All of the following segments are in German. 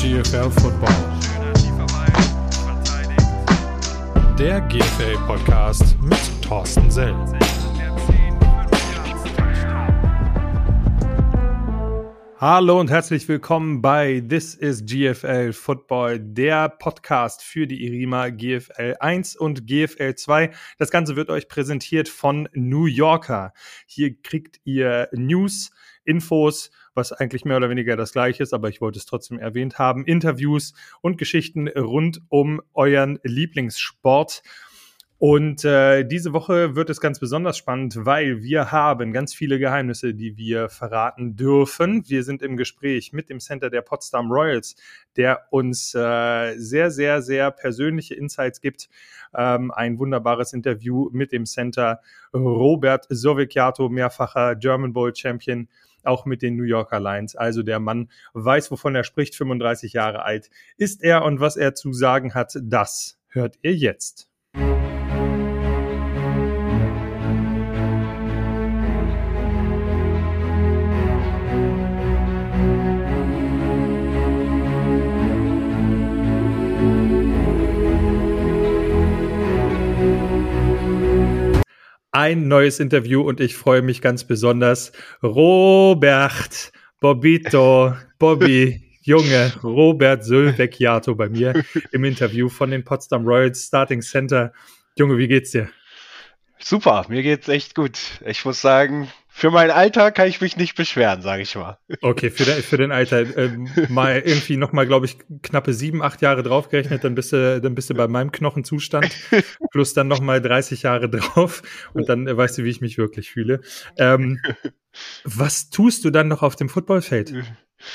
GFL Football. Der GFL Podcast mit Thorsten Sell. Hallo und herzlich willkommen bei This is GFL Football, der Podcast für die Irima GFL 1 und GFL 2. Das Ganze wird euch präsentiert von New Yorker. Hier kriegt ihr News, Infos, was eigentlich mehr oder weniger das gleiche ist, aber ich wollte es trotzdem erwähnt haben, Interviews und Geschichten rund um euren Lieblingssport. Und äh, diese Woche wird es ganz besonders spannend, weil wir haben ganz viele Geheimnisse, die wir verraten dürfen. Wir sind im Gespräch mit dem Center der Potsdam Royals, der uns äh, sehr, sehr, sehr persönliche Insights gibt. Ähm, ein wunderbares Interview mit dem Center Robert Sovicchiato, mehrfacher German Bowl Champion auch mit den New Yorker Lions. Also der Mann weiß, wovon er spricht, 35 Jahre alt ist er und was er zu sagen hat, das hört ihr jetzt. Ein neues Interview und ich freue mich ganz besonders. Robert, Bobito, Bobby, Junge, Robert Sölvecchiato bei mir im Interview von den Potsdam Royals Starting Center. Junge, wie geht's dir? Super, mir geht's echt gut. Ich muss sagen, für mein Alter kann ich mich nicht beschweren, sage ich mal. Okay, für, de, für den Alter ähm, mal irgendwie noch mal, glaube ich, knappe sieben, acht Jahre draufgerechnet, dann bist du, dann bist du bei meinem Knochenzustand plus dann noch mal 30 Jahre drauf und dann äh, weißt du, wie ich mich wirklich fühle. Ähm, was tust du dann noch auf dem Footballfeld?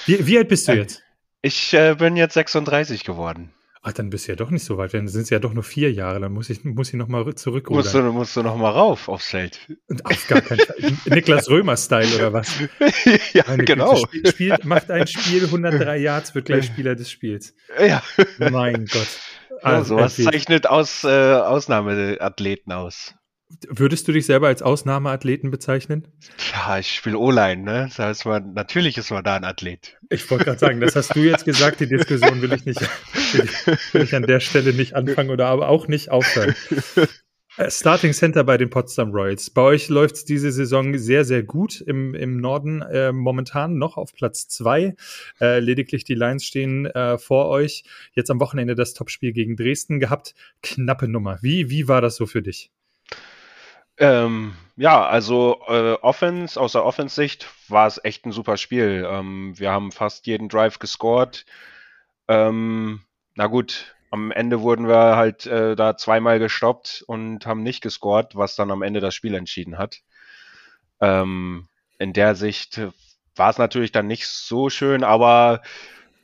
Wie, wie alt bist du äh, jetzt? Ich äh, bin jetzt 36 geworden. Ach, dann bist du ja doch nicht so weit. Dann sind es ja doch nur vier Jahre. Dann muss ich, muss ich nochmal zurückrudern. Musst du, musst du nochmal rauf aufs Feld. Auf gar keinen Fall. Niklas Römer-Style oder was? ja, Meine genau. Spiel, spielt, macht ein Spiel 103 Yards, wird gleich Spieler des Spiels. Ja. Mein Gott. Also, ja, sowas zeichnet aus, äh, Ausnahmeathleten aus. Würdest du dich selber als Ausnahmeathleten bezeichnen? Ja, ich spiele O-Line, ne? Das heißt, man, natürlich ist man da ein Athlet. Ich wollte gerade sagen, das hast du jetzt gesagt, die Diskussion will ich nicht, will ich, an der Stelle nicht anfangen oder aber auch nicht aufhören. Äh, Starting Center bei den Potsdam Royals. Bei euch läuft es diese Saison sehr, sehr gut im, im Norden, äh, momentan noch auf Platz zwei. Äh, lediglich die Lions stehen äh, vor euch. Jetzt am Wochenende das Topspiel gegen Dresden gehabt. Knappe Nummer. Wie, wie war das so für dich? Ähm, ja, also äh, Offense, aus der Offense-Sicht war es echt ein super Spiel. Ähm, wir haben fast jeden Drive gescored. Ähm, na gut, am Ende wurden wir halt äh, da zweimal gestoppt und haben nicht gescored, was dann am Ende das Spiel entschieden hat. Ähm, in der Sicht war es natürlich dann nicht so schön, aber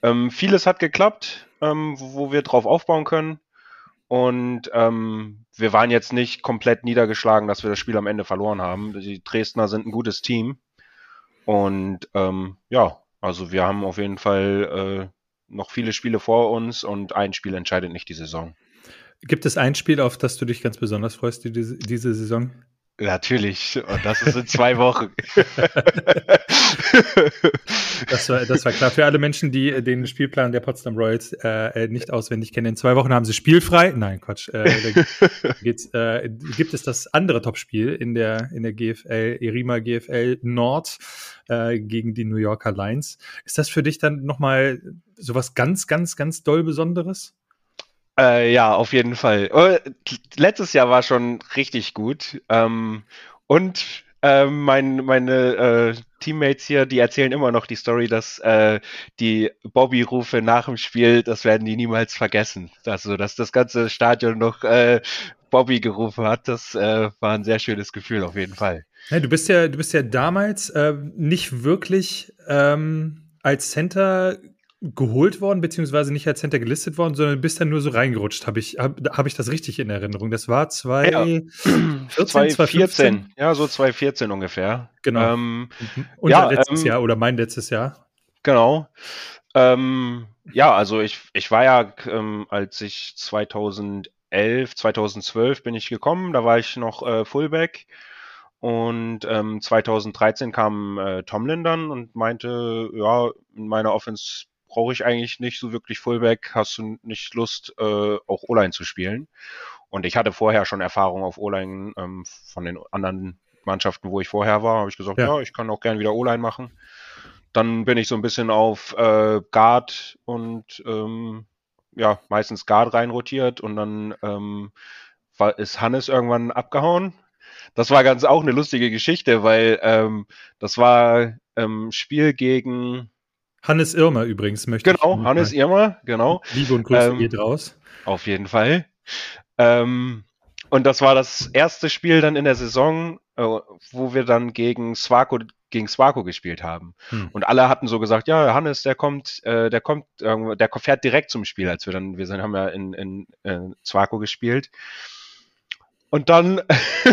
ähm, vieles hat geklappt, ähm, wo wir drauf aufbauen können. Und ähm, wir waren jetzt nicht komplett niedergeschlagen, dass wir das Spiel am Ende verloren haben. Die Dresdner sind ein gutes Team. Und ähm, ja, also wir haben auf jeden Fall äh, noch viele Spiele vor uns und ein Spiel entscheidet nicht die Saison. Gibt es ein Spiel, auf das du dich ganz besonders freust, diese, diese Saison? Natürlich, und das ist in zwei Wochen. das, war, das war klar. Für alle Menschen, die den Spielplan der Potsdam Royals äh, nicht auswendig kennen, in zwei Wochen haben sie spielfrei. Nein, Quatsch. Äh, geht's, äh, gibt es das andere Topspiel in der, in der GFL, Erima GFL Nord äh, gegen die New Yorker Lions. Ist das für dich dann nochmal sowas ganz, ganz, ganz doll Besonderes? Äh, ja, auf jeden Fall. Oh, letztes Jahr war schon richtig gut. Ähm, und äh, mein, meine äh, Teammates hier, die erzählen immer noch die Story, dass äh, die Bobby-Rufe nach dem Spiel, das werden die niemals vergessen. Also, dass das ganze Stadion noch äh, Bobby gerufen hat, das äh, war ein sehr schönes Gefühl auf jeden Fall. Ja, du bist ja, du bist ja damals äh, nicht wirklich ähm, als Center geholt worden, beziehungsweise nicht als Center gelistet worden, sondern bist dann nur so reingerutscht. Habe ich, hab, hab ich das richtig in Erinnerung? Das war 2014, ja. 2014, ja, so 2014 ungefähr. Genau. Ähm, mhm. Unser ja, letztes ähm, Jahr oder mein letztes Jahr. Genau. Ähm, ja, also ich, ich war ja, ähm, als ich 2011, 2012 bin ich gekommen, da war ich noch äh, Fullback. Und ähm, 2013 kam äh, Tomlin dann und meinte, ja, in meiner Offense brauche ich eigentlich nicht so wirklich Fullback, hast du nicht Lust, äh, auch O-Line zu spielen? Und ich hatte vorher schon Erfahrung auf O-Line ähm, von den anderen Mannschaften, wo ich vorher war, habe ich gesagt, ja. ja, ich kann auch gern wieder O-Line machen. Dann bin ich so ein bisschen auf äh, Guard und ähm, ja, meistens Guard reinrotiert und dann ähm, war, ist Hannes irgendwann abgehauen. Das war ganz auch eine lustige Geschichte, weil ähm, das war ähm, Spiel gegen Hannes Irmer übrigens möchte genau, ich. Hannes Irmer, genau. Liebe und Grüße ähm, geht raus. Auf jeden Fall. Ähm, und das war das erste Spiel dann in der Saison, äh, wo wir dann gegen Swako, gegen Swako gespielt haben. Hm. Und alle hatten so gesagt, ja, Hannes, der kommt, äh, der kommt, äh, der fährt direkt zum Spiel, als wir dann, wir sind, haben ja in, in, in Swako gespielt. Und dann,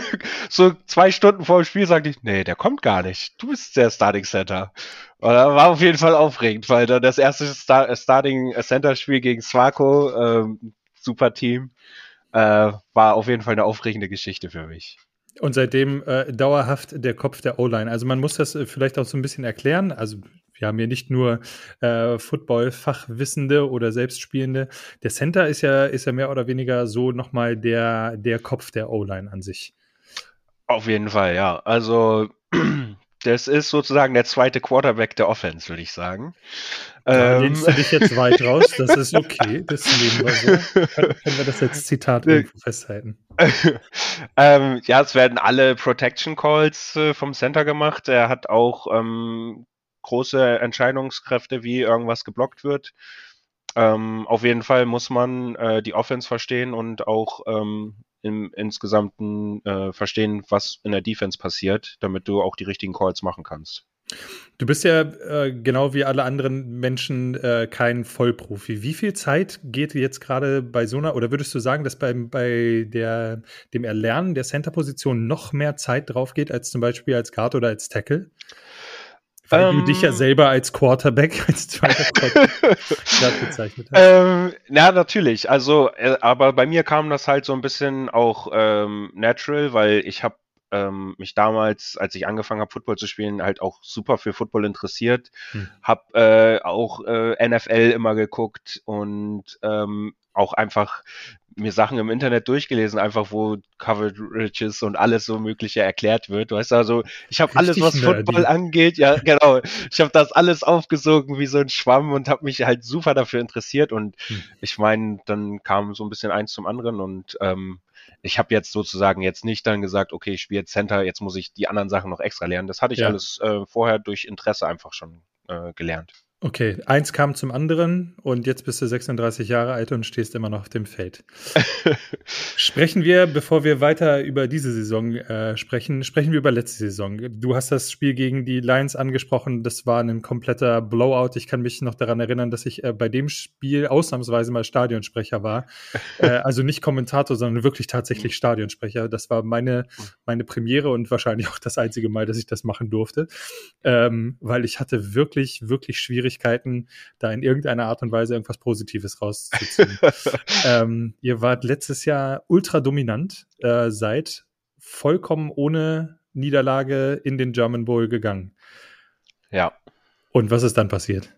so zwei Stunden vor dem Spiel, sagte ich, nee, der kommt gar nicht. Du bist der Starting Center. Das war auf jeden Fall aufregend, weil dann das erste Star Starting Center Spiel gegen Swako, ähm, super Team, äh, war auf jeden Fall eine aufregende Geschichte für mich. Und seitdem äh, dauerhaft der Kopf der O-Line. Also man muss das äh, vielleicht auch so ein bisschen erklären. Also wir haben hier nicht nur äh, Football-Fachwissende oder Selbstspielende. Der Center ist ja, ist ja mehr oder weniger so nochmal der, der Kopf der O-Line an sich. Auf jeden Fall, ja. Also das ist sozusagen der zweite Quarterback der Offense, würde ich sagen. Da ähm, lehnst du dich jetzt weit raus, das ist okay, das nehmen wir so. Können, können wir das als Zitat irgendwo festhalten? ähm, ja, es werden alle Protection Calls äh, vom Center gemacht. Er hat auch ähm, große Entscheidungskräfte, wie irgendwas geblockt wird. Ähm, auf jeden Fall muss man äh, die Offense verstehen und auch ähm, im insgesamten äh, verstehen, was in der Defense passiert, damit du auch die richtigen Calls machen kannst. Du bist ja äh, genau wie alle anderen Menschen äh, kein Vollprofi. Wie viel Zeit geht jetzt gerade bei so einer, oder würdest du sagen, dass beim, bei der, dem Erlernen der Center-Position noch mehr Zeit drauf geht, als zum Beispiel als Guard oder als Tackle? Weil ähm, du dich ja ähm. selber als Quarterback, als zweiter Quarterback bezeichnet hast. Ähm, ja, natürlich. Also, äh, aber bei mir kam das halt so ein bisschen auch ähm, natural, weil ich habe ähm, mich damals, als ich angefangen habe, Football zu spielen, halt auch super für Football interessiert. Hm. Hab äh, auch äh, NFL immer geguckt und ähm, auch einfach mir Sachen im Internet durchgelesen, einfach wo Coverages und alles so Mögliche erklärt wird. Du weißt also, ich habe alles, was Football angeht, ja genau, ich habe das alles aufgesogen wie so ein Schwamm und habe mich halt super dafür interessiert und hm. ich meine, dann kam so ein bisschen eins zum anderen und ähm, ich habe jetzt sozusagen jetzt nicht dann gesagt, okay, ich spiele jetzt Center, jetzt muss ich die anderen Sachen noch extra lernen. Das hatte ich ja. alles äh, vorher durch Interesse einfach schon äh, gelernt. Okay, eins kam zum anderen und jetzt bist du 36 Jahre alt und stehst immer noch auf dem Feld. sprechen wir, bevor wir weiter über diese Saison äh, sprechen, sprechen wir über letzte Saison. Du hast das Spiel gegen die Lions angesprochen, das war ein kompletter Blowout. Ich kann mich noch daran erinnern, dass ich äh, bei dem Spiel ausnahmsweise mal Stadionsprecher war. äh, also nicht Kommentator, sondern wirklich tatsächlich Stadionsprecher. Das war meine, meine Premiere und wahrscheinlich auch das einzige Mal, dass ich das machen durfte. Ähm, weil ich hatte wirklich, wirklich schwierig Schwierigkeiten, da in irgendeiner Art und Weise irgendwas Positives rauszuziehen. ähm, ihr wart letztes Jahr ultra dominant, äh, seid vollkommen ohne Niederlage in den German Bowl gegangen. Ja. Und was ist dann passiert?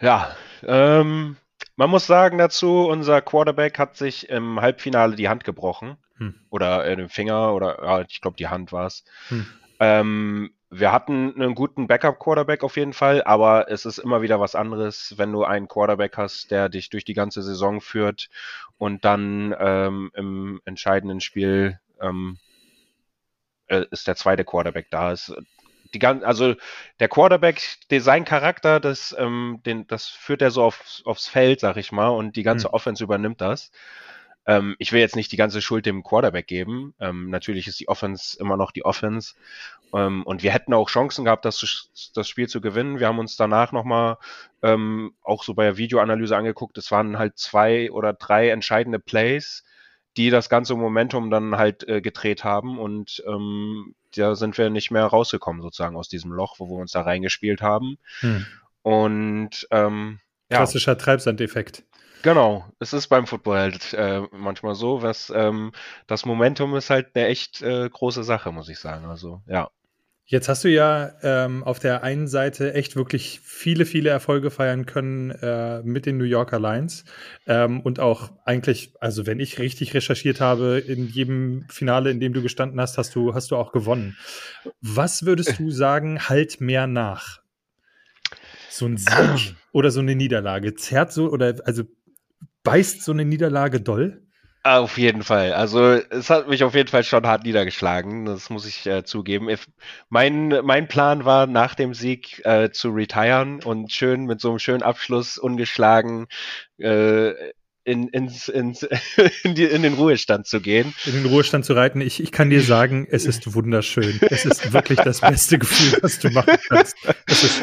Ja, ähm, man muss sagen dazu, unser Quarterback hat sich im Halbfinale die Hand gebrochen. Hm. Oder äh, den Finger oder ja, ich glaube die Hand war es. Hm. Ähm, wir hatten einen guten Backup-Quarterback auf jeden Fall, aber es ist immer wieder was anderes, wenn du einen Quarterback hast, der dich durch die ganze Saison führt und dann ähm, im entscheidenden Spiel ähm, äh, ist der zweite Quarterback da. Ist, die gan also der Quarterback, sein Charakter, das, ähm, den, das führt er so auf, aufs Feld, sag ich mal, und die ganze hm. Offense übernimmt das. Ähm, ich will jetzt nicht die ganze Schuld dem Quarterback geben. Ähm, natürlich ist die Offense immer noch die Offense. Ähm, und wir hätten auch Chancen gehabt, das, das Spiel zu gewinnen. Wir haben uns danach nochmal ähm, auch so bei der Videoanalyse angeguckt. Es waren halt zwei oder drei entscheidende Plays, die das ganze Momentum dann halt äh, gedreht haben. Und ähm, da sind wir nicht mehr rausgekommen, sozusagen aus diesem Loch, wo wir uns da reingespielt haben. Hm. Und ähm, ja. Klassischer Treibsandeffekt. Genau, es ist beim Football halt äh, manchmal so, was ähm, das Momentum ist halt eine echt äh, große Sache, muss ich sagen. Also ja. Jetzt hast du ja ähm, auf der einen Seite echt wirklich viele, viele Erfolge feiern können äh, mit den New Yorker Lions ähm, und auch eigentlich, also wenn ich richtig recherchiert habe, in jedem Finale, in dem du gestanden hast, hast du, hast du auch gewonnen. Was würdest du sagen, halt mehr nach? So ein Sieg oder so eine Niederlage? Zerrt so oder also beißt so eine Niederlage doll? Auf jeden Fall. Also es hat mich auf jeden Fall schon hart niedergeschlagen. Das muss ich äh, zugeben. If, mein, mein Plan war, nach dem Sieg äh, zu retiren und schön mit so einem schönen Abschluss ungeschlagen äh, in, ins, ins, in, die, in den Ruhestand zu gehen. In den Ruhestand zu reiten. Ich, ich kann dir sagen, es ist wunderschön. Es ist wirklich das beste Gefühl, was du machen kannst. Es ist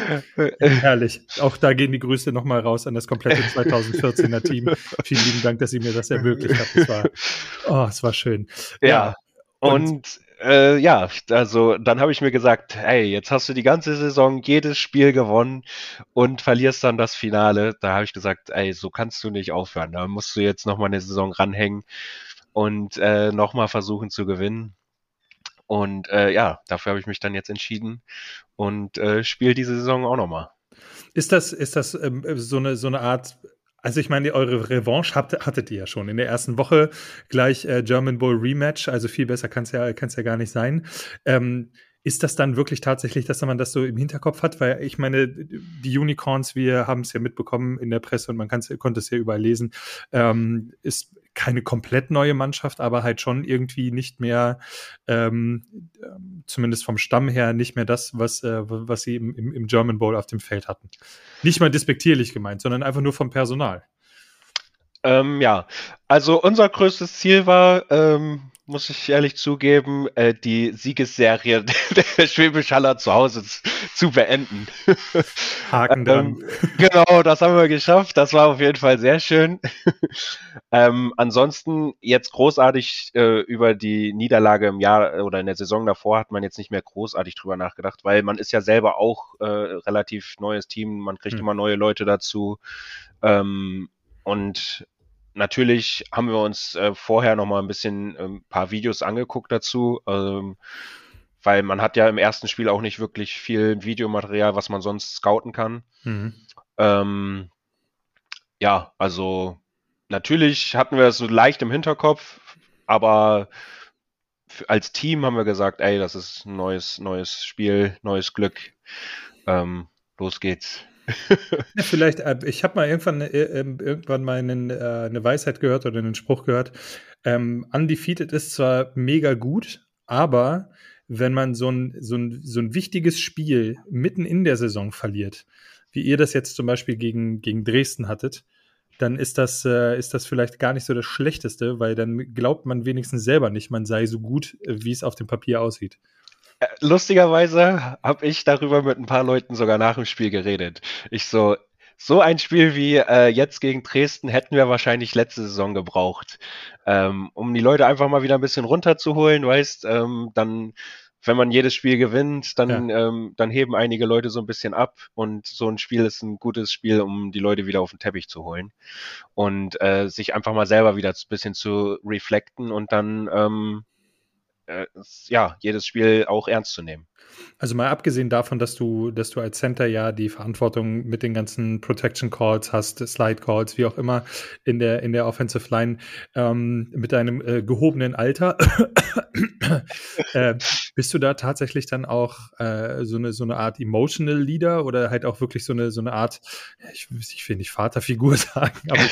herrlich. Auch da gehen die Grüße nochmal raus an das komplette 2014er Team. Vielen lieben Dank, dass ihr mir das ermöglicht habt. Es war, oh, es war schön. Ja. ja. Und, und äh, ja, also dann habe ich mir gesagt, hey, jetzt hast du die ganze Saison jedes Spiel gewonnen und verlierst dann das Finale. Da habe ich gesagt, ey, so kannst du nicht aufhören. Da musst du jetzt nochmal eine Saison ranhängen und äh, nochmal versuchen zu gewinnen. Und äh, ja, dafür habe ich mich dann jetzt entschieden und äh, spiele diese Saison auch nochmal. Ist das, ist das ähm, so, eine, so eine Art also ich meine, eure Revanche habt, hattet ihr ja schon. In der ersten Woche gleich äh, German Bowl Rematch, also viel besser kann es ja, kann's ja gar nicht sein. Ähm, ist das dann wirklich tatsächlich, dass man das so im Hinterkopf hat? Weil ich meine, die Unicorns, wir haben es ja mitbekommen in der Presse und man konnte es ja überall lesen, ähm, ist keine komplett neue Mannschaft, aber halt schon irgendwie nicht mehr, ähm, zumindest vom Stamm her, nicht mehr das, was, äh, was sie im, im, German Bowl auf dem Feld hatten. Nicht mal despektierlich gemeint, sondern einfach nur vom Personal. Ähm, ja, also unser größtes Ziel war, ähm, muss ich ehrlich zugeben, äh, die Siegesserie der Schwäbisch Haller zu Hause zu beenden. Haken dran. Ähm, genau, das haben wir geschafft. Das war auf jeden Fall sehr schön. ähm, ansonsten jetzt großartig äh, über die Niederlage im Jahr oder in der Saison davor hat man jetzt nicht mehr großartig drüber nachgedacht, weil man ist ja selber auch äh, relativ neues Team, man kriegt hm. immer neue Leute dazu. Ähm, und natürlich haben wir uns äh, vorher noch mal ein bisschen ein ähm, paar Videos angeguckt dazu, ähm, weil man hat ja im ersten Spiel auch nicht wirklich viel Videomaterial, was man sonst scouten kann. Mhm. Ähm, ja, also natürlich hatten wir das so leicht im Hinterkopf, aber als Team haben wir gesagt, ey, das ist ein neues, neues Spiel, neues Glück. Ähm, los geht's ja, vielleicht, äh, ich habe mal irgendwann, äh, ähm, irgendwann mal einen, äh, eine Weisheit gehört oder einen Spruch gehört. Ähm, undefeated ist zwar mega gut, aber wenn man so ein, so, ein, so ein wichtiges Spiel mitten in der Saison verliert, wie ihr das jetzt zum Beispiel gegen, gegen Dresden hattet, dann ist das, äh, ist das vielleicht gar nicht so das Schlechteste, weil dann glaubt man wenigstens selber nicht, man sei so gut, äh, wie es auf dem Papier aussieht. Äh, lustigerweise habe ich darüber mit ein paar Leuten sogar nach dem Spiel geredet. Ich so, so ein Spiel wie äh, jetzt gegen Dresden hätten wir wahrscheinlich letzte Saison gebraucht, ähm, um die Leute einfach mal wieder ein bisschen runterzuholen, weißt, ähm, dann wenn man jedes Spiel gewinnt, dann, ja. ähm, dann heben einige Leute so ein bisschen ab und so ein Spiel ist ein gutes Spiel, um die Leute wieder auf den Teppich zu holen und äh, sich einfach mal selber wieder ein bisschen zu reflekten und dann ähm, äh, ja, jedes Spiel auch ernst zu nehmen. Also mal abgesehen davon, dass du, dass du als Center ja die Verantwortung mit den ganzen Protection Calls hast, Slide Calls, wie auch immer in der in der Offensive Line ähm, mit deinem äh, gehobenen Alter, äh, bist du da tatsächlich dann auch äh, so eine so eine Art emotional Leader oder halt auch wirklich so eine so eine Art, ich, ich will nicht Vaterfigur sagen, aber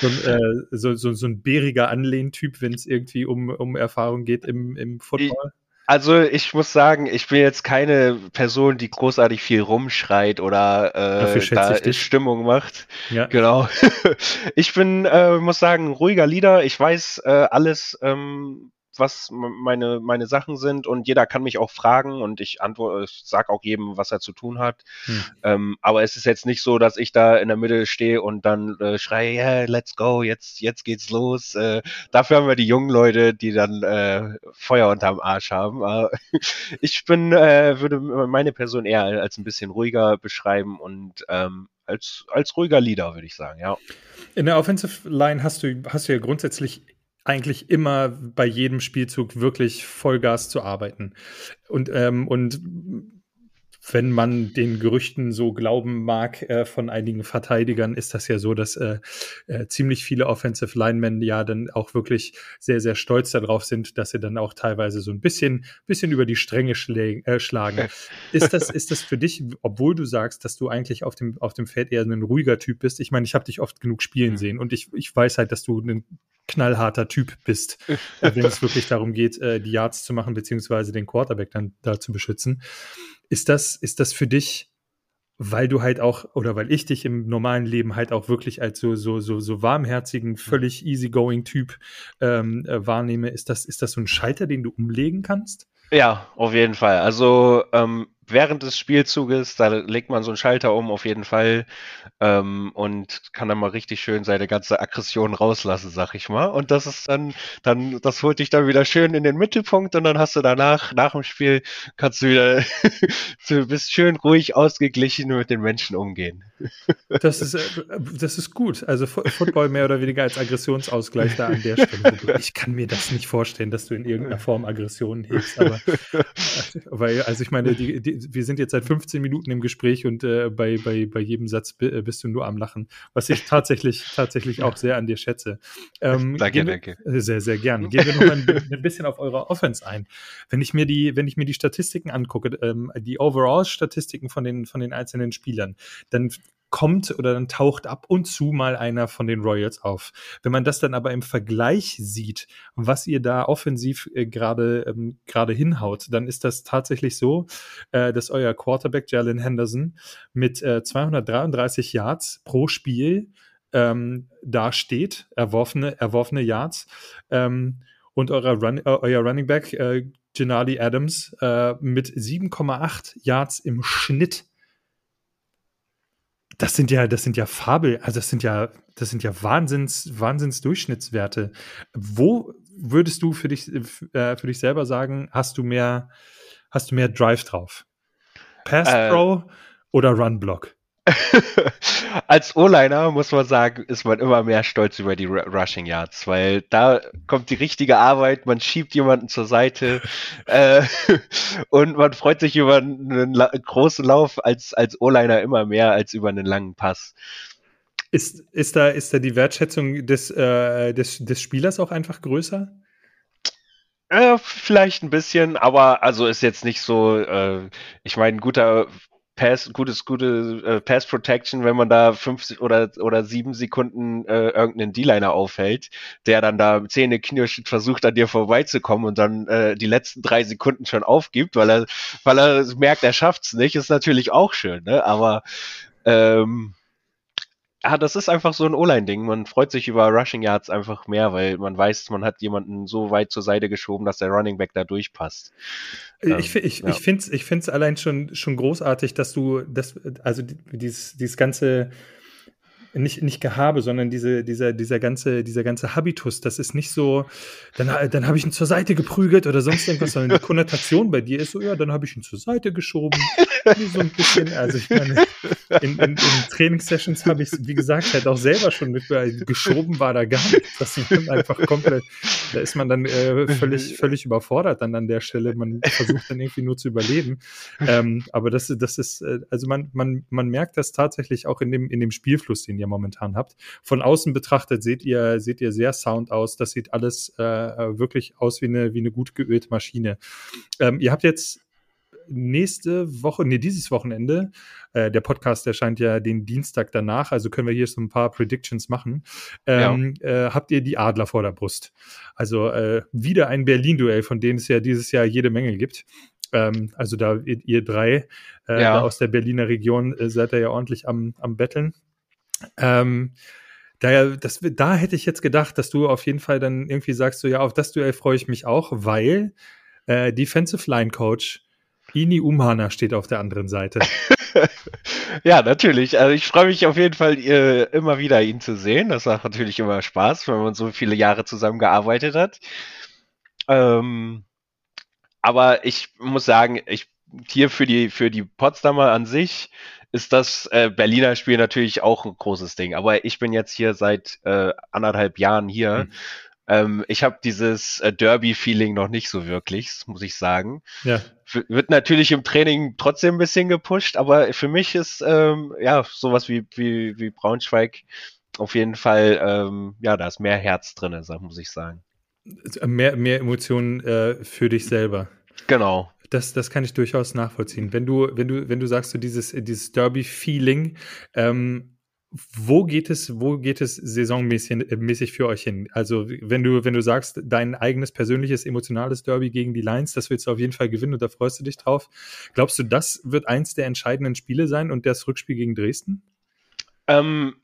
so ein, äh, so, so, so ein bäriger Anlehntyp, wenn es irgendwie um um Erfahrung geht im im Football? Also ich muss sagen, ich bin jetzt keine Person, die großartig viel rumschreit oder äh, da Stimmung macht. Ja. Genau. ich bin, äh, muss sagen, ruhiger Leader. Ich weiß äh, alles, ähm, was meine, meine Sachen sind und jeder kann mich auch fragen und ich antworte, ich sag auch jedem, was er zu tun hat. Hm. Ähm, aber es ist jetzt nicht so, dass ich da in der Mitte stehe und dann äh, schreie, yeah, let's go, jetzt, jetzt geht's los. Äh, dafür haben wir die jungen Leute, die dann äh, Feuer unterm Arsch haben. Aber ich bin, äh, würde meine Person eher als ein bisschen ruhiger beschreiben und ähm, als, als ruhiger Leader, würde ich sagen, ja. In der Offensive Line hast du, hast du ja grundsätzlich eigentlich immer bei jedem Spielzug wirklich Vollgas zu arbeiten. Und, ähm, und wenn man den Gerüchten so glauben mag äh, von einigen Verteidigern, ist das ja so, dass äh, äh, ziemlich viele Offensive Linemen ja dann auch wirklich sehr, sehr stolz darauf sind, dass sie dann auch teilweise so ein bisschen, bisschen über die Stränge äh, schlagen. ist das, ist das für dich, obwohl du sagst, dass du eigentlich auf dem, auf dem Feld eher ein ruhiger Typ bist? Ich meine, ich habe dich oft genug spielen mhm. sehen und ich, ich weiß halt, dass du ein knallharter Typ bist, wenn es wirklich darum geht, äh, die Yards zu machen, beziehungsweise den Quarterback dann da zu beschützen. Ist das, ist das für dich, weil du halt auch, oder weil ich dich im normalen Leben halt auch wirklich als so, so, so, so warmherzigen, völlig easygoing Typ ähm, äh, wahrnehme, ist das, ist das so ein Schalter, den du umlegen kannst? Ja, auf jeden Fall. Also ähm, während des Spielzuges, da legt man so einen Schalter um auf jeden Fall ähm, und kann dann mal richtig schön seine ganze Aggression rauslassen, sag ich mal. Und das ist dann, dann, das holt dich dann wieder schön in den Mittelpunkt und dann hast du danach, nach dem Spiel, kannst du wieder, du bist schön ruhig ausgeglichen mit den Menschen umgehen. Das ist, äh, das ist gut. Also Football mehr oder weniger als Aggressionsausgleich da an der Stelle. Ich kann mir das nicht vorstellen, dass du in irgendeiner Form Aggressionen hegst, aber weil, also ich meine, die, die, wir sind jetzt seit 15 Minuten im Gespräch und äh, bei, bei, bei jedem Satz äh, bist du nur am Lachen, was ich tatsächlich, tatsächlich auch sehr an dir schätze. Ähm, danke, danke. Sehr, sehr gern. Gehen wir noch ein, ein, bisschen auf eure Offense ein. Wenn ich mir die, wenn ich mir die Statistiken angucke, ähm, die Overall-Statistiken von den, von den einzelnen Spielern, dann kommt oder dann taucht ab und zu mal einer von den Royals auf. Wenn man das dann aber im Vergleich sieht, was ihr da offensiv äh, gerade ähm, gerade hinhaut, dann ist das tatsächlich so, äh, dass euer Quarterback Jalen Henderson mit äh, 233 Yards pro Spiel ähm, da steht, erworfene erworfene Yards ähm, und euer, Run, äh, euer Running Back äh, Genali Adams äh, mit 7,8 Yards im Schnitt das sind ja, das sind ja Fabel, also das sind ja, das sind ja Wahnsinns, Wahnsinns-Durchschnittswerte. Wo würdest du für dich, äh, für dich selber sagen, hast du mehr, hast du mehr Drive drauf? Pass Pro äh, oder Run Block? Als O-Liner muss man sagen, ist man immer mehr stolz über die Rushing Yards, weil da kommt die richtige Arbeit, man schiebt jemanden zur Seite äh, und man freut sich über einen großen Lauf als, als O-Liner immer mehr als über einen langen Pass. Ist, ist, da, ist da die Wertschätzung des, äh, des, des Spielers auch einfach größer? Äh, vielleicht ein bisschen, aber also ist jetzt nicht so, äh, ich meine, ein guter Pass, gutes, gute äh, Pass Protection, wenn man da fünf oder, oder sieben Sekunden äh, irgendeinen D-Liner aufhält, der dann da Zähne knirschend versucht, an dir vorbeizukommen und dann äh, die letzten drei Sekunden schon aufgibt, weil er, weil er merkt, er schafft's nicht, ist natürlich auch schön, ne? Aber ähm, ja, das ist einfach so ein O-Line-Ding. Man freut sich über Rushing Yards einfach mehr, weil man weiß, man hat jemanden so weit zur Seite geschoben, dass der Running Back da durchpasst. Ich, ähm, ich, ja. ich finde es ich find's allein schon, schon großartig, dass du das, also dieses, dieses ganze nicht, nicht Gehabe, sondern diese, dieser, dieser, ganze, dieser ganze Habitus, das ist nicht so, dann, dann habe ich ihn zur Seite geprügelt oder sonst irgendwas, sondern die Konnotation bei dir ist so, ja, dann habe ich ihn zur Seite geschoben. so ein bisschen, also ich meine, in, in, in Trainingssessions habe ich wie gesagt, halt auch selber schon mit, geschoben war da gar nichts. Das ist einfach komplett, da ist man dann äh, völlig, völlig überfordert dann an der Stelle. Man versucht dann irgendwie nur zu überleben. Ähm, aber das, das ist, äh, also man, man, man merkt das tatsächlich auch in dem, in dem Spielfluss, den ihr momentan habt. Von außen betrachtet seht ihr, seht ihr sehr sound aus. Das sieht alles äh, wirklich aus wie eine, wie eine gut geölte Maschine. Ähm, ihr habt jetzt nächste Woche, nee, dieses Wochenende, äh, der Podcast erscheint ja den Dienstag danach, also können wir hier so ein paar Predictions machen, ähm, ja. äh, habt ihr die Adler vor der Brust. Also äh, wieder ein Berlin-Duell, von denen es ja dieses Jahr jede Menge gibt. Ähm, also da ihr, ihr drei äh, ja. aus der Berliner Region äh, seid ihr ja ordentlich am, am Betteln. Ähm, Daher, das, da hätte ich jetzt gedacht, dass du auf jeden Fall dann irgendwie sagst, so ja, auf das Duell freue ich mich auch, weil äh, Defensive Line Coach Ini Umhana steht auf der anderen Seite. ja, natürlich. Also ich freue mich auf jeden Fall äh, immer wieder, ihn zu sehen. Das macht natürlich immer Spaß, wenn man so viele Jahre zusammengearbeitet hat. Ähm, aber ich muss sagen, ich hier für die für die Potsdamer an sich ist das äh, Berliner Spiel natürlich auch ein großes Ding. Aber ich bin jetzt hier seit äh, anderthalb Jahren hier. Mhm ähm, ich habe dieses äh, Derby-Feeling noch nicht so wirklich, muss ich sagen. Ja. W wird natürlich im Training trotzdem ein bisschen gepusht, aber für mich ist ähm, ja sowas wie, wie, wie Braunschweig auf jeden Fall, ähm, ja, da ist mehr Herz drin, muss ich sagen. Mehr, mehr Emotionen äh, für dich selber. Genau. Das, das kann ich durchaus nachvollziehen. Wenn du, wenn du, wenn du sagst, so dieses, dieses Derby-Feeling, ähm, wo geht es, wo geht es saisonmäßig mäßig für euch hin? Also, wenn du, wenn du sagst, dein eigenes persönliches emotionales Derby gegen die Lions, das willst du auf jeden Fall gewinnen und da freust du dich drauf. Glaubst du, das wird eins der entscheidenden Spiele sein und das Rückspiel gegen Dresden? Ähm,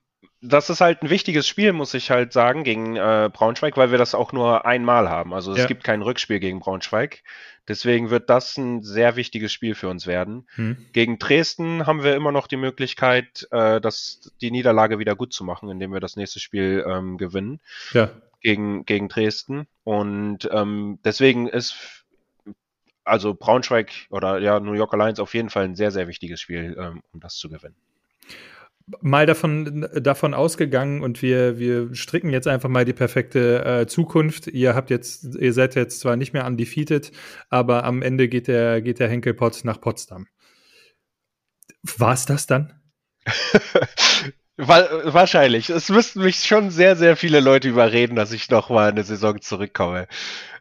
das ist halt ein wichtiges Spiel, muss ich halt sagen, gegen äh, Braunschweig, weil wir das auch nur einmal haben. Also es ja. gibt kein Rückspiel gegen Braunschweig. Deswegen wird das ein sehr wichtiges Spiel für uns werden. Hm. Gegen Dresden haben wir immer noch die Möglichkeit, äh, das, die Niederlage wieder gut zu machen, indem wir das nächste Spiel ähm, gewinnen. Ja. Gegen, gegen Dresden. Und ähm, deswegen ist also Braunschweig oder ja, New York Alliance auf jeden Fall ein sehr, sehr wichtiges Spiel, ähm, um das zu gewinnen mal davon, davon ausgegangen und wir, wir stricken jetzt einfach mal die perfekte äh, Zukunft. Ihr habt jetzt, ihr seid jetzt zwar nicht mehr undefeated, aber am Ende geht der, geht der Henkelpott nach Potsdam. War es das dann? Wahrscheinlich. Es müssten mich schon sehr, sehr viele Leute überreden, dass ich noch mal eine Saison zurückkomme.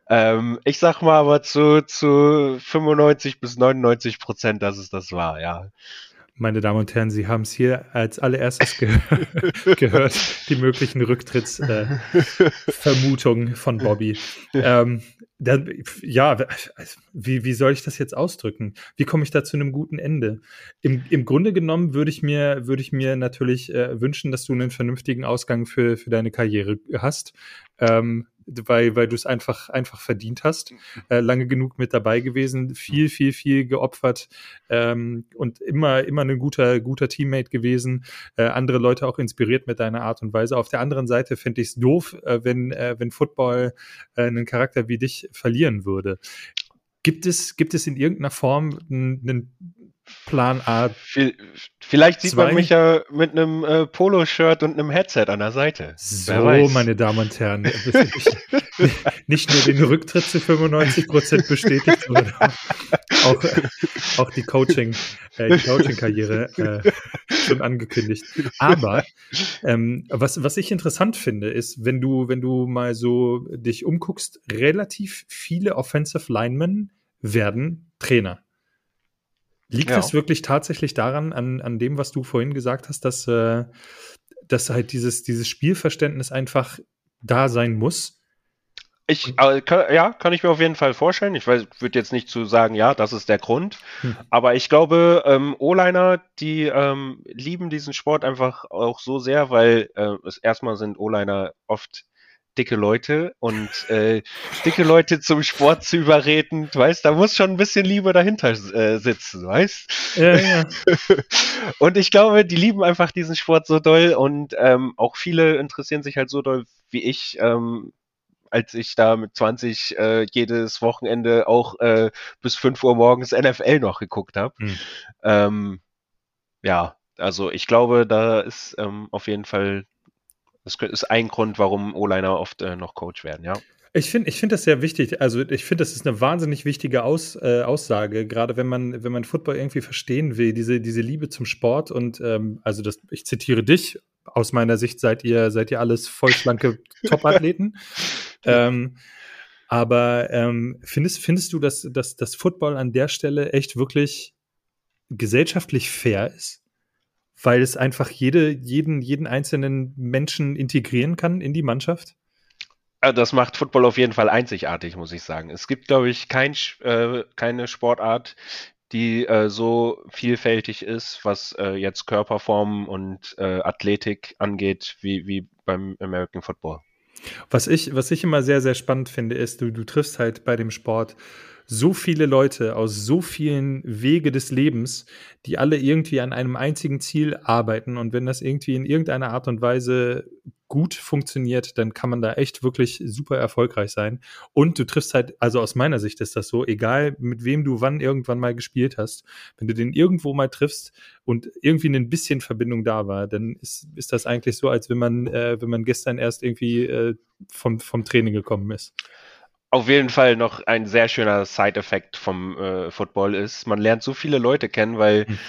Ähm, ich sag mal aber zu, zu 95 bis 99 Prozent, dass es das war, ja. Meine Damen und Herren, Sie haben es hier als allererstes ge gehört, die möglichen Rücktrittsvermutungen äh, von Bobby. Ähm, dann, ja, wie, wie soll ich das jetzt ausdrücken? Wie komme ich da zu einem guten Ende? Im, im Grunde genommen würde ich mir, würde ich mir natürlich äh, wünschen, dass du einen vernünftigen Ausgang für, für deine Karriere hast. Ähm, weil, weil du es einfach, einfach verdient hast. Mhm. Äh, lange genug mit dabei gewesen, viel, viel, viel geopfert ähm, und immer, immer ein guter, guter Teammate gewesen. Äh, andere Leute auch inspiriert mit deiner Art und Weise. Auf der anderen Seite finde ich es doof, äh, wenn, äh, wenn Football äh, einen Charakter wie dich verlieren würde. Gibt es, gibt es in irgendeiner Form einen Plan A. Vielleicht sieht zwei. man mich ja mit einem äh, Poloshirt und einem Headset an der Seite. So, meine Damen und Herren. Nicht, nicht, nur den Rücktritt zu 95 Prozent bestätigt, sondern auch, auch die Coaching, äh, die Coaching-Karriere äh, schon angekündigt. Aber ähm, was, was ich interessant finde, ist, wenn du, wenn du mal so dich umguckst, relativ viele Offensive Linemen werden Trainer. Liegt ja. das wirklich tatsächlich daran, an, an dem, was du vorhin gesagt hast, dass, äh, dass halt dieses, dieses Spielverständnis einfach da sein muss? Ich, äh, kann, ja, kann ich mir auf jeden Fall vorstellen. Ich würde jetzt nicht zu sagen, ja, das ist der Grund. Hm. Aber ich glaube, ähm, O-Liner, die ähm, lieben diesen Sport einfach auch so sehr, weil äh, es erstmal sind O-Liner oft dicke Leute und äh, dicke Leute zum Sport zu überreden, weißt, da muss schon ein bisschen Liebe dahinter äh, sitzen, weißt? Ja, ja. und ich glaube, die lieben einfach diesen Sport so doll und ähm, auch viele interessieren sich halt so doll wie ich, ähm, als ich da mit 20 äh, jedes Wochenende auch äh, bis 5 Uhr morgens NFL noch geguckt habe. Mhm. Ähm, ja, also ich glaube, da ist ähm, auf jeden Fall das ist ein Grund, warum O-Liner oft äh, noch Coach werden, ja. Ich finde ich finde das sehr wichtig. Also ich finde, das ist eine wahnsinnig wichtige Aus, äh, Aussage, gerade wenn man, wenn man Football irgendwie verstehen will, diese, diese Liebe zum Sport und ähm, also das, ich zitiere dich, aus meiner Sicht seid ihr, seid ihr alles vollschlanke Top-Athleten. ähm, aber ähm, findest, findest du, dass, dass das Football an der Stelle echt wirklich gesellschaftlich fair ist? Weil es einfach jede, jeden, jeden einzelnen Menschen integrieren kann in die Mannschaft? Also das macht Football auf jeden Fall einzigartig, muss ich sagen. Es gibt, glaube ich, kein, äh, keine Sportart, die äh, so vielfältig ist, was äh, jetzt Körperform und äh, Athletik angeht, wie, wie beim American Football. Was ich, was ich immer sehr, sehr spannend finde, ist, du, du triffst halt bei dem Sport so viele Leute aus so vielen Wege des Lebens, die alle irgendwie an einem einzigen Ziel arbeiten. Und wenn das irgendwie in irgendeiner Art und Weise gut funktioniert, dann kann man da echt wirklich super erfolgreich sein. Und du triffst halt, also aus meiner Sicht ist das so, egal mit wem du wann irgendwann mal gespielt hast, wenn du den irgendwo mal triffst und irgendwie ein bisschen Verbindung da war, dann ist, ist das eigentlich so, als wenn man, äh, wenn man gestern erst irgendwie äh, vom, vom Training gekommen ist auf jeden Fall noch ein sehr schöner Side-Effekt vom äh, Football ist. Man lernt so viele Leute kennen, weil hm.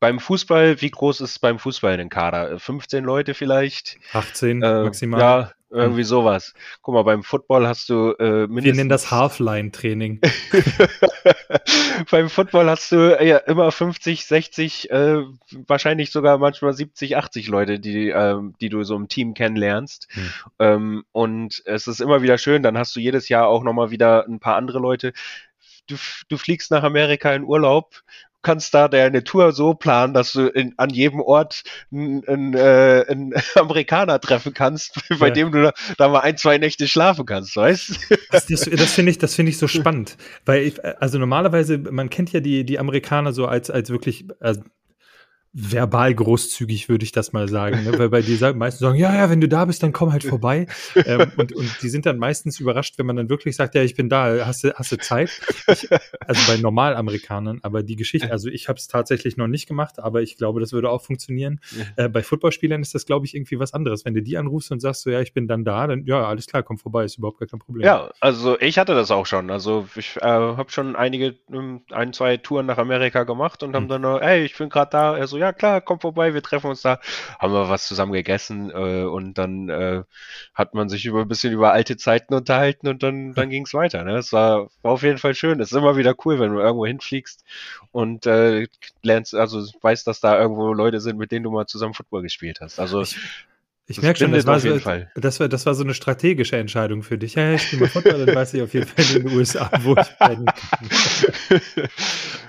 beim Fußball, wie groß ist beim Fußball den Kader? 15 Leute vielleicht? 18 äh, maximal. Ja, irgendwie sowas. Guck mal, beim Football hast du äh, mindestens... Wir nennen das Halfline-Training. beim Football hast du ja immer 50, 60, äh, wahrscheinlich sogar manchmal 70, 80 Leute, die, äh, die du so im Team kennenlernst. Hm. Ähm, und es ist immer wieder schön, dann hast du jedes Jahr auch nochmal wieder ein paar andere Leute. Du, du, fliegst nach Amerika in Urlaub kannst da deine Tour so planen, dass du in, an jedem Ort einen, äh, Amerikaner treffen kannst, bei ja. dem du da, da, mal ein, zwei Nächte schlafen kannst, weißt? Das, das, das finde ich, das finde ich so spannend, weil ich, also normalerweise, man kennt ja die, die Amerikaner so als, als wirklich, also verbal großzügig, würde ich das mal sagen. Ne? Weil bei die meisten sagen, ja, ja, wenn du da bist, dann komm halt vorbei. ähm, und, und die sind dann meistens überrascht, wenn man dann wirklich sagt, ja, ich bin da, hast du, hast du Zeit? Ich, also bei Normalamerikanern, aber die Geschichte, also ich habe es tatsächlich noch nicht gemacht, aber ich glaube, das würde auch funktionieren. Äh, bei Footballspielern ist das, glaube ich, irgendwie was anderes. Wenn du die anrufst und sagst so, ja, ich bin dann da, dann ja, alles klar, komm vorbei, ist überhaupt gar kein Problem. Ja, also ich hatte das auch schon. Also ich äh, habe schon einige, ähm, ein, zwei Touren nach Amerika gemacht und hm. haben dann, noch, ey, ich bin gerade da, er so, ja klar, komm vorbei, wir treffen uns da, haben wir was zusammen gegessen äh, und dann äh, hat man sich über ein bisschen über alte Zeiten unterhalten und dann, dann ging es weiter. Ne? Es war, war auf jeden Fall schön. Es ist immer wieder cool, wenn du irgendwo hinfliegst und äh, lernst, also weißt, dass da irgendwo Leute sind, mit denen du mal zusammen Football gespielt hast. Also ich, ich merke schon, das war, so, das, war, das war so eine strategische Entscheidung für dich. Ja, ich spiele mal Football, dann weiß ich auf jeden Fall in den USA, wo ich pennen kann.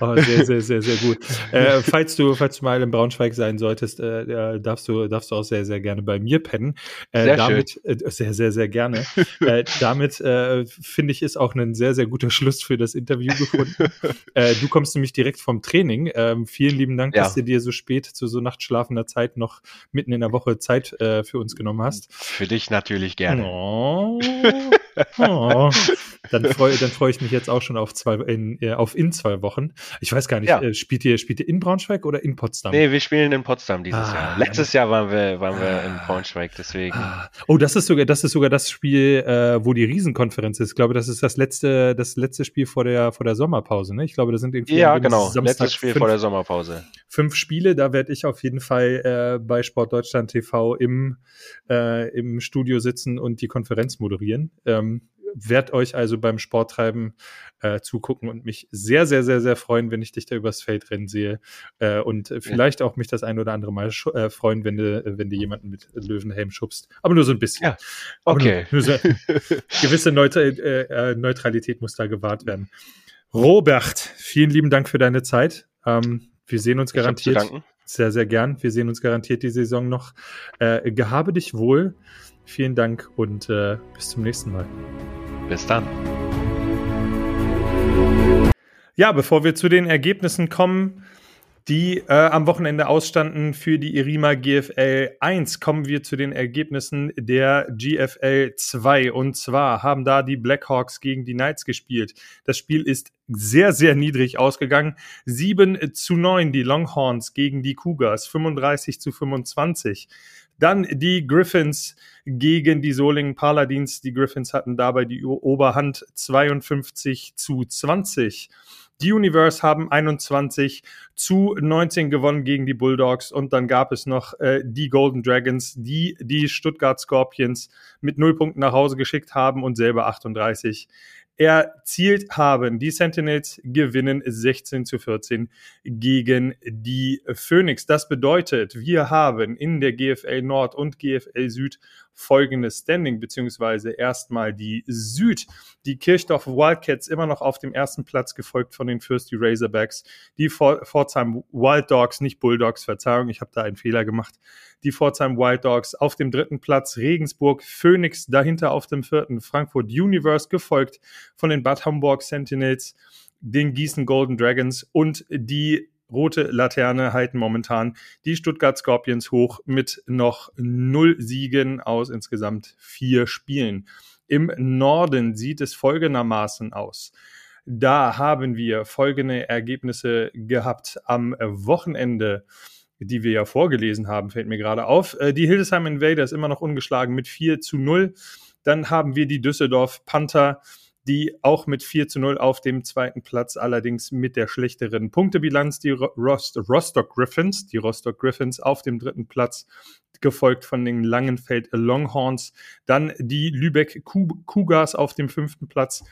oh, sehr, sehr, sehr, sehr gut. Äh, falls, du, falls du mal in Braunschweig sein solltest, äh, darfst, du, darfst du auch sehr, sehr gerne bei mir pennen. Äh, sehr damit, äh, sehr, sehr, sehr gerne. äh, damit, äh, finde ich, ist auch ein sehr, sehr guter Schluss für das Interview gefunden. du kommst nämlich direkt vom Training. Ähm, vielen lieben Dank, ja. dass du dir so spät zu so nachtschlafender Zeit noch mitten in der Woche Zeit äh, für uns genommen hast. Für dich natürlich gerne. Oh, oh. Dann freue dann freu ich mich jetzt auch schon auf, zwei, in, äh, auf in zwei Wochen. Ich weiß gar nicht, ja. äh, spielt, ihr, spielt ihr in Braunschweig oder in Potsdam? Nee, wir spielen in Potsdam dieses ah, Jahr. Letztes Jahr waren wir, waren wir in Braunschweig, deswegen. Ah. Oh, das ist sogar das, ist sogar das Spiel, äh, wo die Riesenkonferenz ist. Ich glaube, das ist das letzte, das letzte Spiel vor der, vor der Sommerpause. Ne? Ich glaube, das sind irgendwie. Ja, genau. Samstag Letztes Spiel fünf, vor der Sommerpause. Fünf Spiele, da werde ich auf jeden Fall äh, bei Sport Deutschland TV im, äh, im Studio sitzen und die Konferenz moderieren. Ähm, werd euch also beim Sporttreiben äh, zugucken und mich sehr, sehr, sehr, sehr freuen, wenn ich dich da übers Feld rennen sehe. Äh, und vielleicht ja. auch mich das ein oder andere Mal äh, freuen, wenn du, wenn du jemanden mit Löwenhelm schubst. Aber nur so ein bisschen. Ja. Okay. Nur, nur so, gewisse Neutra äh, äh, Neutralität muss da gewahrt werden. Robert, vielen lieben Dank für deine Zeit. Ähm, wir sehen uns garantiert. Sehr, sehr gern. Wir sehen uns garantiert die Saison noch. Äh, gehabe dich wohl. Vielen Dank und äh, bis zum nächsten Mal. Bis dann. Ja, bevor wir zu den Ergebnissen kommen, die äh, am Wochenende ausstanden für die Irima GFL 1, kommen wir zu den Ergebnissen der GFL 2. Und zwar haben da die Blackhawks gegen die Knights gespielt. Das Spiel ist sehr, sehr niedrig ausgegangen. 7 zu 9 die Longhorns gegen die Cougars, 35 zu 25. Dann die Griffins gegen die Solingen Paladins. Die Griffins hatten dabei die Oberhand 52 zu 20. Die Universe haben 21 zu 19 gewonnen gegen die Bulldogs und dann gab es noch äh, die Golden Dragons, die die Stuttgart Scorpions mit 0 Punkten nach Hause geschickt haben und selber 38 erzielt haben. Die Sentinels gewinnen 16 zu 14 gegen die Phoenix. Das bedeutet, wir haben in der GFL Nord und GFL Süd folgendes Standing, beziehungsweise erstmal die Süd, die Kirchdorf Wildcats immer noch auf dem ersten Platz, gefolgt von den Fürsti Razorbacks, die Pforzheim Wild Dogs, nicht Bulldogs, Verzeihung, ich habe da einen Fehler gemacht, die Pforzheim Wild Dogs auf dem dritten Platz, Regensburg Phoenix dahinter auf dem vierten, Frankfurt Universe, gefolgt von den Bad Homburg Sentinels, den Gießen Golden Dragons und die rote Laterne halten momentan die Stuttgart Scorpions hoch mit noch null Siegen aus insgesamt vier Spielen. Im Norden sieht es folgendermaßen aus. Da haben wir folgende Ergebnisse gehabt am Wochenende die wir ja vorgelesen haben, fällt mir gerade auf. Äh, die Hildesheim Invaders immer noch ungeschlagen mit 4 zu 0. Dann haben wir die Düsseldorf Panther die auch mit 4 zu 0 auf dem zweiten Platz, allerdings mit der schlechteren Punktebilanz, die Rost Rostock Griffins, die Rostock Griffins auf dem dritten Platz, gefolgt von den Langenfeld Longhorns, dann die Lübeck Cougars auf dem fünften Platz,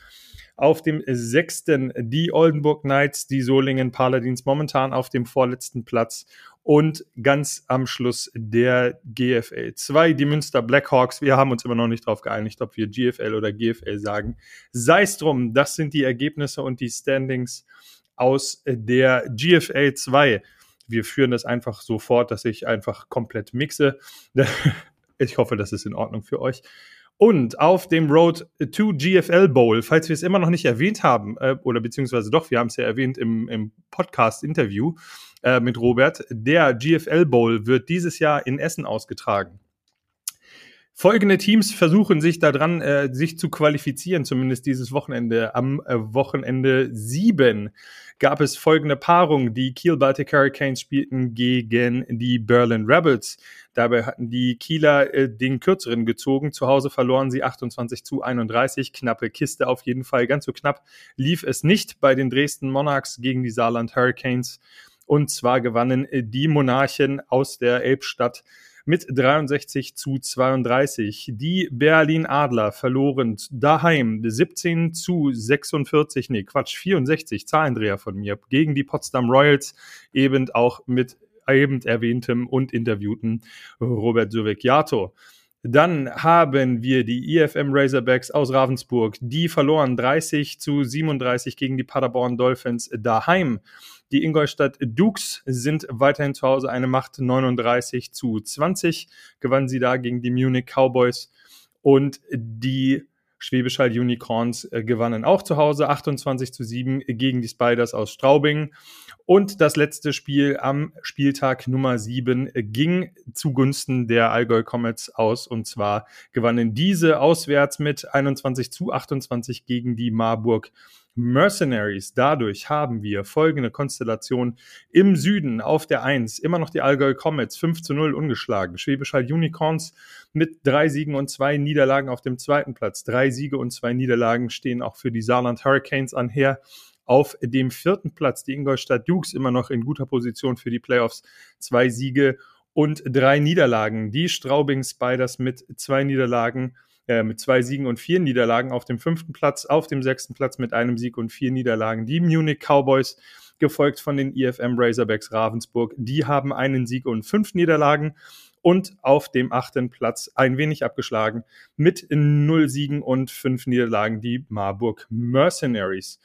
auf dem sechsten die Oldenburg Knights, die Solingen Paladins momentan auf dem vorletzten Platz und ganz am Schluss der GFL 2, die Münster Blackhawks. Wir haben uns immer noch nicht darauf geeinigt, ob wir GFL oder GFL sagen. Sei es drum, das sind die Ergebnisse und die Standings aus der GFL 2. Wir führen das einfach so fort, dass ich einfach komplett mixe. Ich hoffe, das ist in Ordnung für euch. Und auf dem Road to GFL Bowl, falls wir es immer noch nicht erwähnt haben, äh, oder beziehungsweise doch, wir haben es ja erwähnt im, im Podcast-Interview äh, mit Robert, der GFL Bowl wird dieses Jahr in Essen ausgetragen. Folgende Teams versuchen sich daran, äh, sich zu qualifizieren, zumindest dieses Wochenende. Am äh, Wochenende 7 gab es folgende Paarung. Die Kiel Baltic Hurricanes spielten gegen die Berlin Rebels. Dabei hatten die Kieler äh, den kürzeren gezogen. Zu Hause verloren sie 28 zu 31. Knappe Kiste auf jeden Fall. Ganz so knapp lief es nicht bei den Dresden Monarchs gegen die Saarland Hurricanes. Und zwar gewannen äh, die Monarchen aus der Elbstadt mit 63 zu 32. Die Berlin Adler verloren daheim 17 zu 46, nee, Quatsch, 64, Zahlendreher von mir, gegen die Potsdam Royals, eben auch mit eben erwähntem und interviewten Robert Suvecchiato. Dann haben wir die IFM Razorbacks aus Ravensburg. Die verloren 30 zu 37 gegen die Paderborn Dolphins daheim. Die Ingolstadt Dukes sind weiterhin zu Hause eine Macht 39 zu 20. Gewannen sie da gegen die Munich Cowboys. Und die Schwäbisch Hall Unicorns äh, gewannen auch zu Hause 28 zu 7 gegen die Spiders aus Straubing. Und das letzte Spiel am Spieltag Nummer 7 ging zugunsten der Allgäu Comets aus. Und zwar gewannen diese auswärts mit 21 zu 28 gegen die Marburg Mercenaries. Dadurch haben wir folgende Konstellation im Süden auf der 1 immer noch die Allgäu Comets 5 zu 0 ungeschlagen. Schwäbisch Hall Unicorns mit drei Siegen und zwei Niederlagen auf dem zweiten Platz. Drei Siege und zwei Niederlagen stehen auch für die Saarland Hurricanes anher. Auf dem vierten Platz die Ingolstadt Dukes immer noch in guter Position für die Playoffs. Zwei Siege und drei Niederlagen. Die Straubing Spiders mit zwei Niederlagen äh, mit zwei Siegen und vier Niederlagen auf dem fünften Platz, auf dem sechsten Platz mit einem Sieg und vier Niederlagen. Die Munich Cowboys, gefolgt von den IFM e Razorbacks Ravensburg, die haben einen Sieg und fünf Niederlagen und auf dem achten Platz ein wenig abgeschlagen mit null Siegen und fünf Niederlagen die Marburg Mercenaries.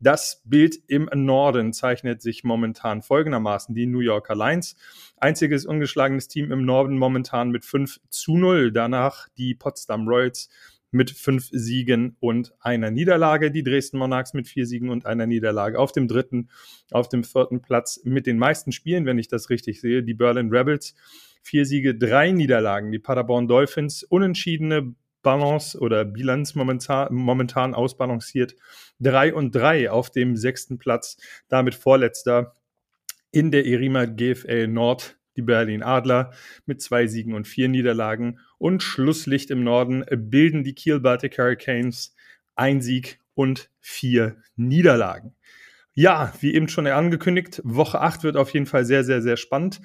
Das Bild im Norden zeichnet sich momentan folgendermaßen. Die New Yorker Lions, einziges ungeschlagenes Team im Norden momentan mit 5 zu 0. Danach die Potsdam Royals mit fünf Siegen und einer Niederlage. Die Dresden Monarchs mit vier Siegen und einer Niederlage. Auf dem dritten, auf dem vierten Platz mit den meisten Spielen, wenn ich das richtig sehe, die Berlin Rebels. Vier Siege, drei Niederlagen. Die Paderborn Dolphins, unentschiedene Balance oder Bilanz momentan, momentan ausbalanciert. 3 und 3 auf dem sechsten Platz, damit vorletzter in der Erima GFL Nord die Berlin Adler mit zwei Siegen und vier Niederlagen. Und Schlusslicht im Norden bilden die Kiel Baltic Hurricanes ein Sieg und vier Niederlagen. Ja, wie eben schon angekündigt, Woche 8 wird auf jeden Fall sehr, sehr, sehr spannend.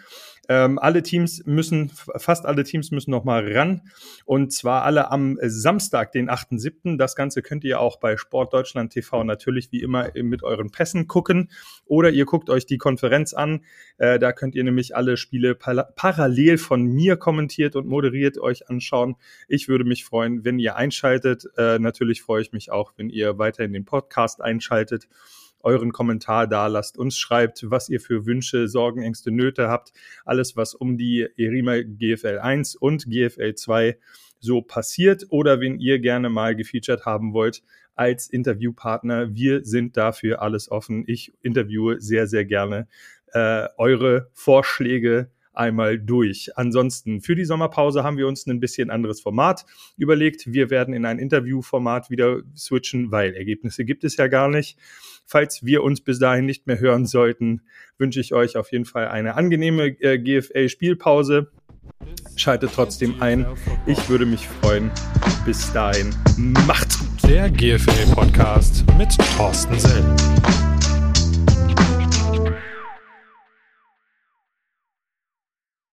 Ähm, alle Teams müssen, fast alle Teams müssen nochmal ran. Und zwar alle am Samstag, den 8.7. Das Ganze könnt ihr auch bei Sport Deutschland TV natürlich wie immer mit euren Pässen gucken. Oder ihr guckt euch die Konferenz an. Äh, da könnt ihr nämlich alle Spiele parallel von mir kommentiert und moderiert euch anschauen. Ich würde mich freuen, wenn ihr einschaltet. Äh, natürlich freue ich mich auch, wenn ihr weiterhin den Podcast einschaltet euren Kommentar da lasst, uns schreibt, was ihr für Wünsche, Sorgen, Ängste, Nöte habt. Alles, was um die Erima GFL 1 und GFL 2 so passiert oder wenn ihr gerne mal gefeatured haben wollt als Interviewpartner. Wir sind dafür alles offen. Ich interviewe sehr, sehr gerne äh, eure Vorschläge einmal durch. Ansonsten für die Sommerpause haben wir uns ein bisschen anderes Format überlegt. Wir werden in ein Interviewformat wieder switchen, weil Ergebnisse gibt es ja gar nicht. Falls wir uns bis dahin nicht mehr hören sollten, wünsche ich euch auf jeden Fall eine angenehme äh, GFL-Spielpause. Schaltet trotzdem ein. Ich würde mich freuen. Bis dahin, macht's gut. Der GFL-Podcast mit Thorsten Sell.